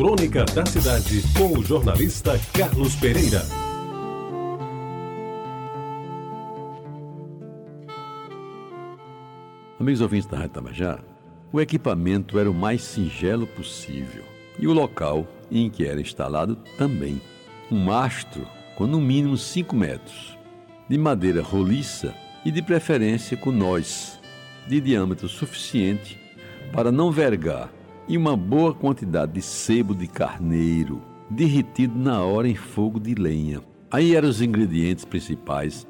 Crônica da Cidade, com o jornalista Carlos Pereira. Amigos ouvintes da Rádio Tabajara, o equipamento era o mais singelo possível e o local em que era instalado também. Um mastro com no mínimo 5 metros, de madeira roliça e de preferência com nós, de diâmetro suficiente para não vergar e uma boa quantidade de sebo de carneiro, derretido na hora em fogo de lenha. Aí eram os ingredientes principais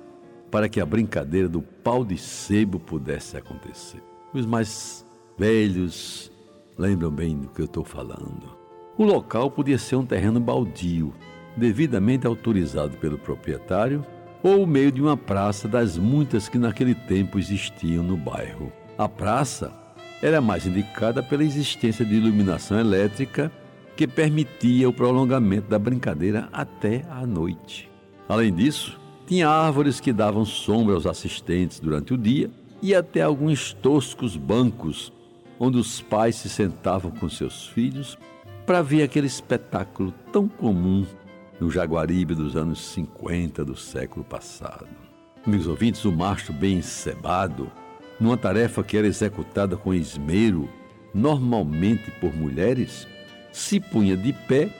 para que a brincadeira do pau de sebo pudesse acontecer. Os mais velhos lembram bem do que eu estou falando. O local podia ser um terreno baldio, devidamente autorizado pelo proprietário, ou o meio de uma praça das muitas que naquele tempo existiam no bairro. A praça era mais indicada pela existência de iluminação elétrica que permitia o prolongamento da brincadeira até a noite. Além disso, tinha árvores que davam sombra aos assistentes durante o dia e até alguns toscos bancos onde os pais se sentavam com seus filhos para ver aquele espetáculo tão comum no Jaguaribe dos anos 50 do século passado. Amigos ouvintes, o macho bem encebado numa tarefa que era executada com esmero, normalmente por mulheres, se punha de pé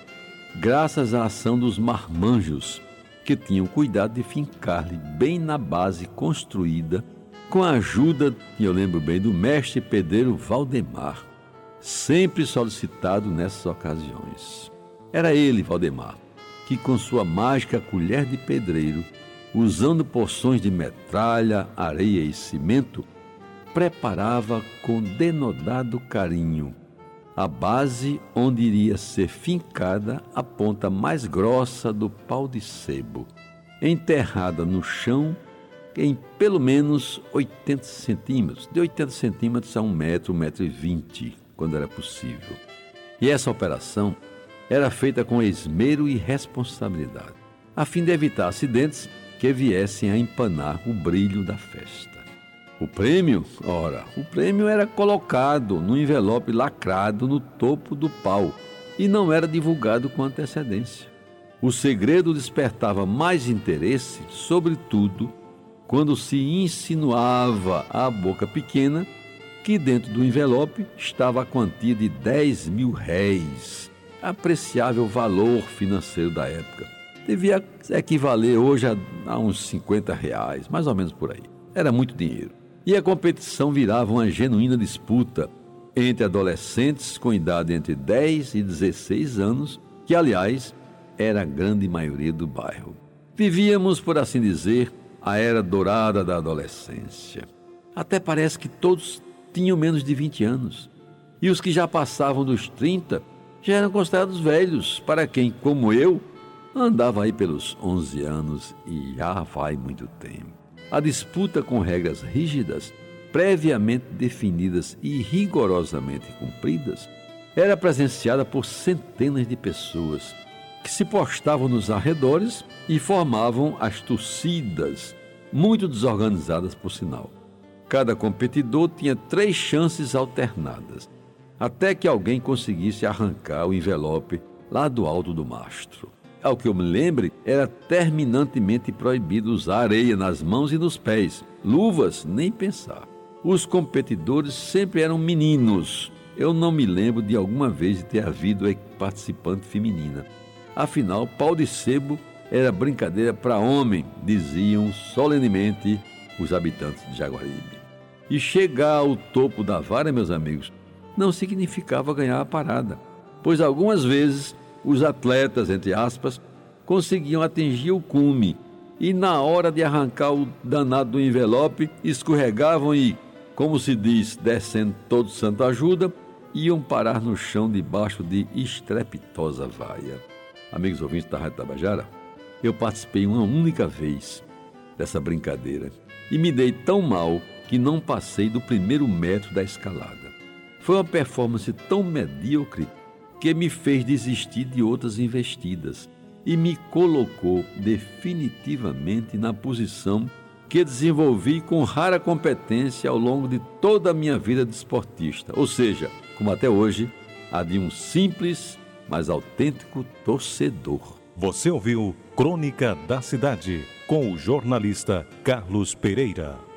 graças à ação dos marmanjos, que tinham cuidado de fincar-lhe bem na base construída, com a ajuda, eu lembro bem, do mestre pedreiro Valdemar, sempre solicitado nessas ocasiões. Era ele, Valdemar, que com sua mágica colher de pedreiro, usando porções de metralha, areia e cimento, preparava com denodado carinho a base onde iria ser fincada a ponta mais grossa do pau de sebo, enterrada no chão em pelo menos 80 centímetros, de 80 centímetros a 1 metro, 1 metro e 20, quando era possível. E essa operação era feita com esmero e responsabilidade, a fim de evitar acidentes que viessem a empanar o brilho da festa. O prêmio, ora, o prêmio era colocado no envelope lacrado no topo do pau e não era divulgado com antecedência. O segredo despertava mais interesse, sobretudo, quando se insinuava à boca pequena que dentro do envelope estava a quantia de 10 mil réis, apreciável valor financeiro da época. Devia equivaler hoje a, a uns 50 reais, mais ou menos por aí. Era muito dinheiro e a competição virava uma genuína disputa entre adolescentes com idade entre 10 e 16 anos, que, aliás, era a grande maioria do bairro. Vivíamos, por assim dizer, a era dourada da adolescência. Até parece que todos tinham menos de 20 anos. E os que já passavam dos 30 já eram considerados velhos, para quem, como eu, andava aí pelos 11 anos e já vai muito tempo. A disputa com regras rígidas, previamente definidas e rigorosamente cumpridas, era presenciada por centenas de pessoas que se postavam nos arredores e formavam as torcidas, muito desorganizadas por sinal. Cada competidor tinha três chances alternadas, até que alguém conseguisse arrancar o envelope lá do alto do mastro ao que eu me lembre, era terminantemente proibido usar areia nas mãos e nos pés. Luvas, nem pensar. Os competidores sempre eram meninos. Eu não me lembro de alguma vez de ter havido participante feminina. Afinal, pau de sebo era brincadeira para homem, diziam solenemente os habitantes de Jaguaribe. E chegar ao topo da vara, meus amigos, não significava ganhar a parada, pois algumas vezes os atletas, entre aspas, conseguiam atingir o cume e, na hora de arrancar o danado do envelope, escorregavam e, como se diz, descendo todo santo ajuda, iam parar no chão debaixo de estrepitosa vaia. Amigos ouvintes da Rádio Tabajara, eu participei uma única vez dessa brincadeira e me dei tão mal que não passei do primeiro metro da escalada. Foi uma performance tão medíocre que me fez desistir de outras investidas e me colocou definitivamente na posição que desenvolvi com rara competência ao longo de toda a minha vida de esportista, ou seja, como até hoje, a de um simples mas autêntico torcedor. Você ouviu Crônica da Cidade com o jornalista Carlos Pereira.